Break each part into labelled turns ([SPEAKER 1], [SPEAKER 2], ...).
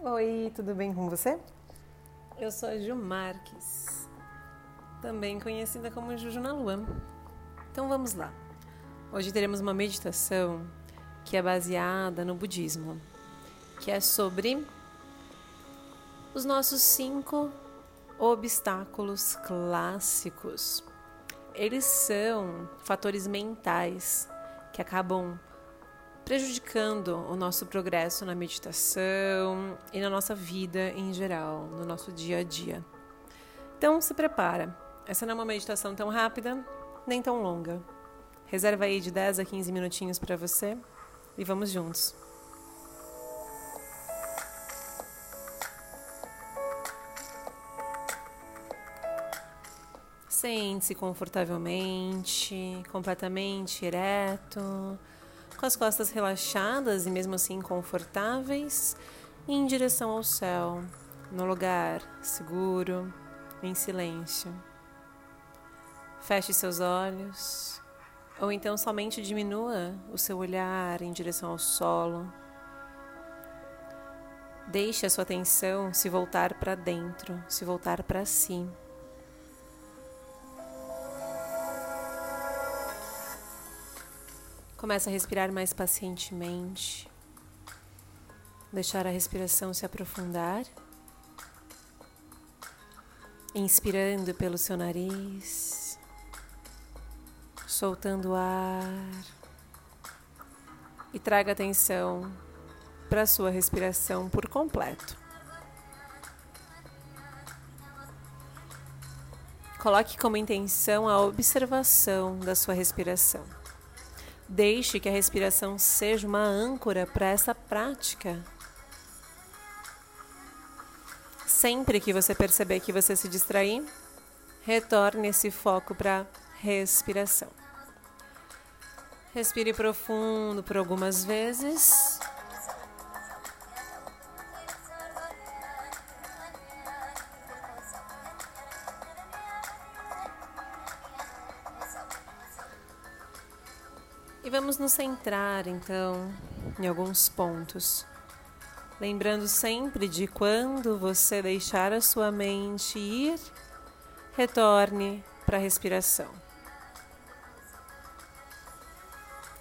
[SPEAKER 1] Oi, tudo bem com você?
[SPEAKER 2] Eu sou a Ju Marques, também conhecida como Juju na Lua. Então vamos lá. Hoje teremos uma meditação que é baseada no budismo, que é sobre os nossos cinco obstáculos clássicos. Eles são fatores mentais que acabam prejudicando o nosso progresso na meditação e na nossa vida em geral, no nosso dia a dia. Então, se prepara. Essa não é uma meditação tão rápida, nem tão longa. Reserva aí de 10 a 15 minutinhos para você e vamos juntos. Sente-se confortavelmente, completamente ereto com as costas relaxadas e mesmo assim confortáveis, em direção ao céu, no lugar seguro, em silêncio. Feche seus olhos, ou então somente diminua o seu olhar em direção ao solo. Deixe a sua atenção se voltar para dentro, se voltar para si. Começa a respirar mais pacientemente. Deixar a respiração se aprofundar. Inspirando pelo seu nariz. Soltando o ar. E traga atenção para a sua respiração por completo. Coloque como intenção a observação da sua respiração. Deixe que a respiração seja uma âncora para essa prática. Sempre que você perceber que você se distrair, retorne esse foco para respiração. Respire profundo por algumas vezes. E vamos nos centrar então em alguns pontos. Lembrando sempre de quando você deixar a sua mente ir, retorne para a respiração.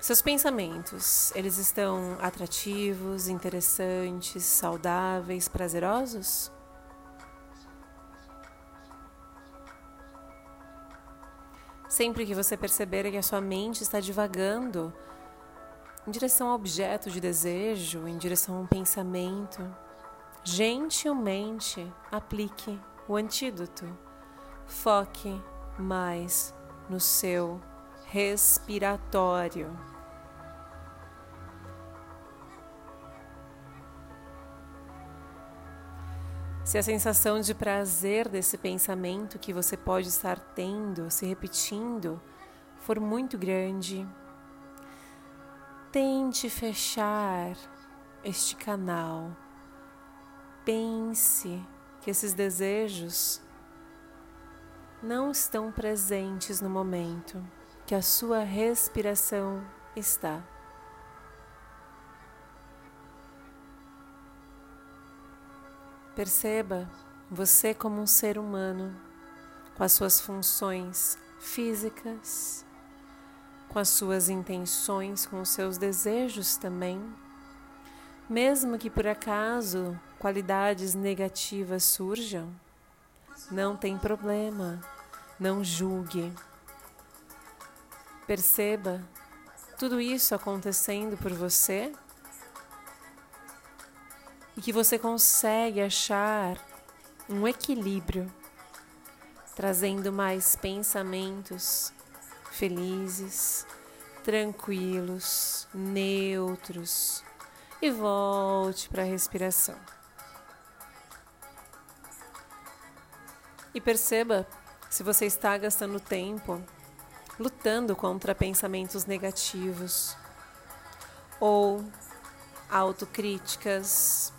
[SPEAKER 2] Seus pensamentos, eles estão atrativos, interessantes, saudáveis, prazerosos? Sempre que você perceber que a sua mente está divagando em direção a objeto de desejo, em direção a um pensamento, gentilmente aplique o antídoto. Foque mais no seu respiratório. Se a sensação de prazer desse pensamento que você pode estar tendo, se repetindo, for muito grande, tente fechar este canal. Pense que esses desejos não estão presentes no momento, que a sua respiração está. Perceba você como um ser humano, com as suas funções físicas, com as suas intenções, com os seus desejos também. Mesmo que por acaso qualidades negativas surjam, não tem problema, não julgue. Perceba tudo isso acontecendo por você e que você consegue achar um equilíbrio, trazendo mais pensamentos felizes, tranquilos, neutros e volte para a respiração. E perceba se você está gastando tempo lutando contra pensamentos negativos ou autocríticas,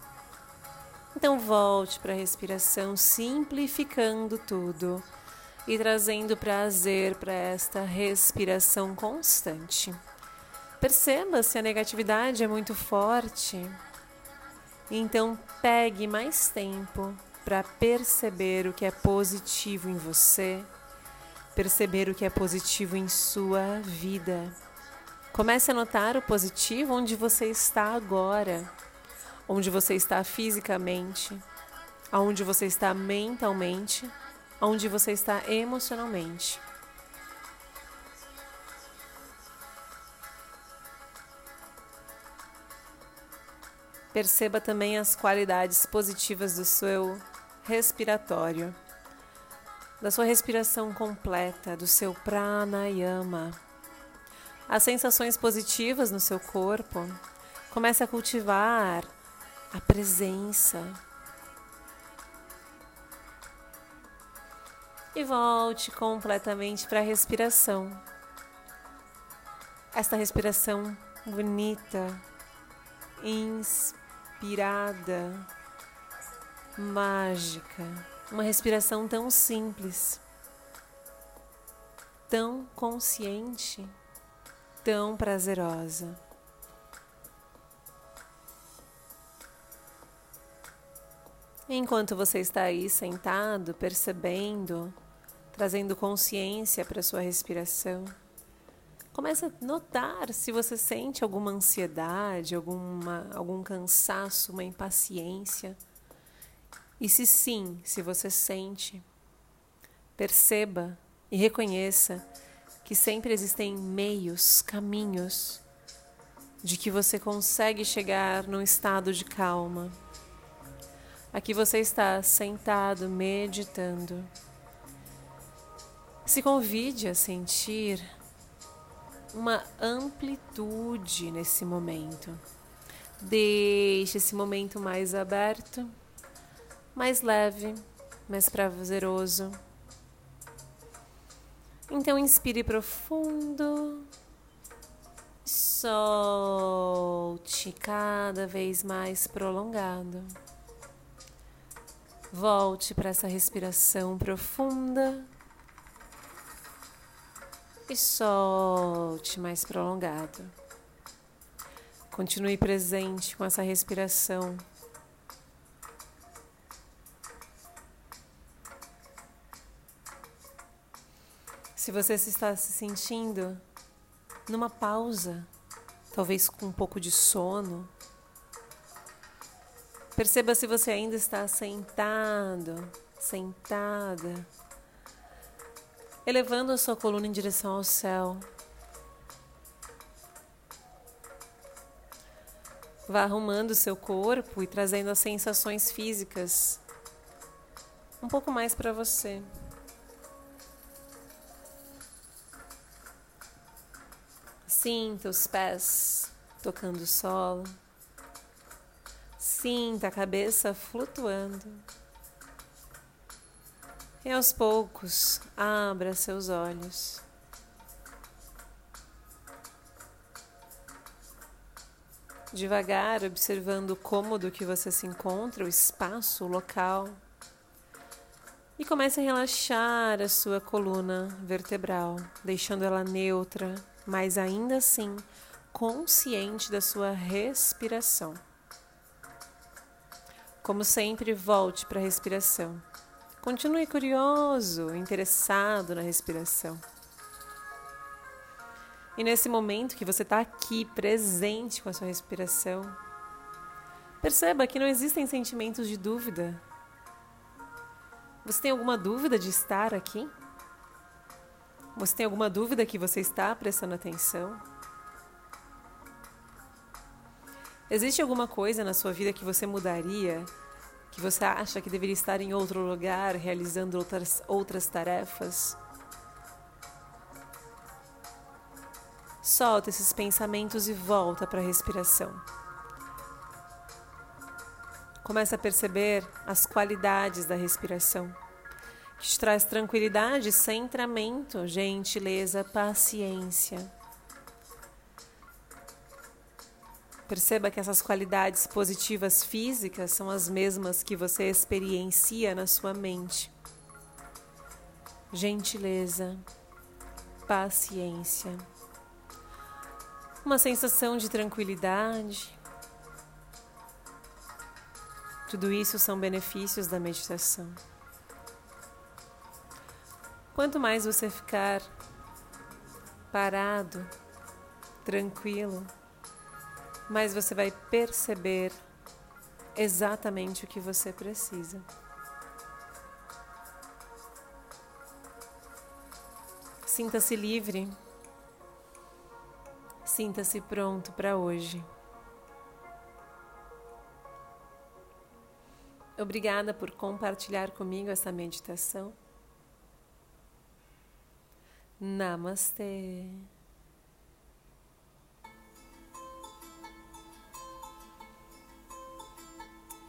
[SPEAKER 2] então volte para a respiração, simplificando tudo e trazendo prazer para esta respiração constante. Perceba se a negatividade é muito forte Então, pegue mais tempo para perceber o que é positivo em você, perceber o que é positivo em sua vida. Comece a notar o positivo onde você está agora, onde você está fisicamente, aonde você está mentalmente, onde você está emocionalmente. Perceba também as qualidades positivas do seu respiratório, da sua respiração completa, do seu pranayama. As sensações positivas no seu corpo. Comece a cultivar a presença. E volte completamente para a respiração. Esta respiração bonita, inspira inspirada, mágica, uma respiração tão simples, tão consciente, tão prazerosa. Enquanto você está aí sentado, percebendo, trazendo consciência para sua respiração, Comece a notar se você sente alguma ansiedade, alguma, algum cansaço, uma impaciência. E se sim, se você sente, perceba e reconheça que sempre existem meios, caminhos de que você consegue chegar num estado de calma. Aqui você está sentado, meditando. Se convide a sentir uma amplitude nesse momento. Deixe esse momento mais aberto, mais leve, mais prazeroso. Então inspire profundo. Solte cada vez mais prolongado. Volte para essa respiração profunda e solte mais prolongado. Continue presente com essa respiração. Se você está se sentindo numa pausa, talvez com um pouco de sono, perceba se você ainda está sentado, sentada elevando a sua coluna em direção ao céu. Vá arrumando o seu corpo e trazendo as sensações físicas um pouco mais para você. Sinta os pés tocando o solo. Sinta a cabeça flutuando. E aos poucos, abra seus olhos. Devagar, observando o cômodo que você se encontra, o espaço, o local. E comece a relaxar a sua coluna vertebral, deixando ela neutra, mas ainda assim consciente da sua respiração. Como sempre, volte para a respiração. Continue curioso, interessado na respiração. E nesse momento que você está aqui, presente com a sua respiração, perceba que não existem sentimentos de dúvida. Você tem alguma dúvida de estar aqui? Você tem alguma dúvida que você está prestando atenção? Existe alguma coisa na sua vida que você mudaria que você acha que deveria estar em outro lugar realizando outras, outras tarefas. Solta esses pensamentos e volta para a respiração. Começa a perceber as qualidades da respiração, que te traz tranquilidade, centramento, gentileza, paciência. Perceba que essas qualidades positivas físicas são as mesmas que você experiencia na sua mente. Gentileza, paciência, uma sensação de tranquilidade. Tudo isso são benefícios da meditação. Quanto mais você ficar parado, tranquilo, mais você vai perceber exatamente o que você precisa. Sinta-se livre. Sinta-se pronto para hoje. Obrigada por compartilhar comigo essa meditação. Namastê.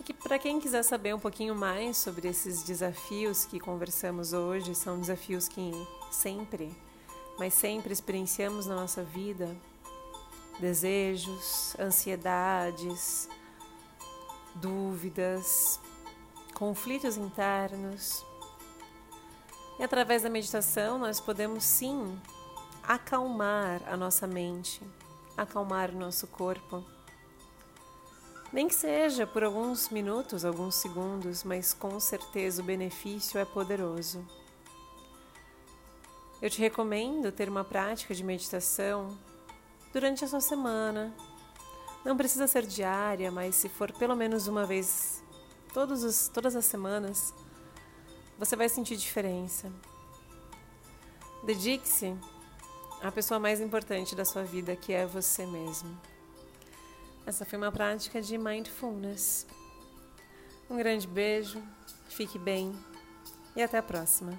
[SPEAKER 2] E para quem quiser saber um pouquinho mais sobre esses desafios que conversamos hoje, são desafios que sempre, mas sempre experienciamos na nossa vida, desejos, ansiedades, dúvidas, conflitos internos. E através da meditação nós podemos sim acalmar a nossa mente, acalmar o nosso corpo. Nem que seja por alguns minutos, alguns segundos, mas com certeza o benefício é poderoso. Eu te recomendo ter uma prática de meditação durante a sua semana. Não precisa ser diária, mas se for pelo menos uma vez os, todas as semanas, você vai sentir diferença. Dedique-se à pessoa mais importante da sua vida, que é você mesmo. Essa foi uma prática de mindfulness. Um grande beijo, fique bem e até a próxima.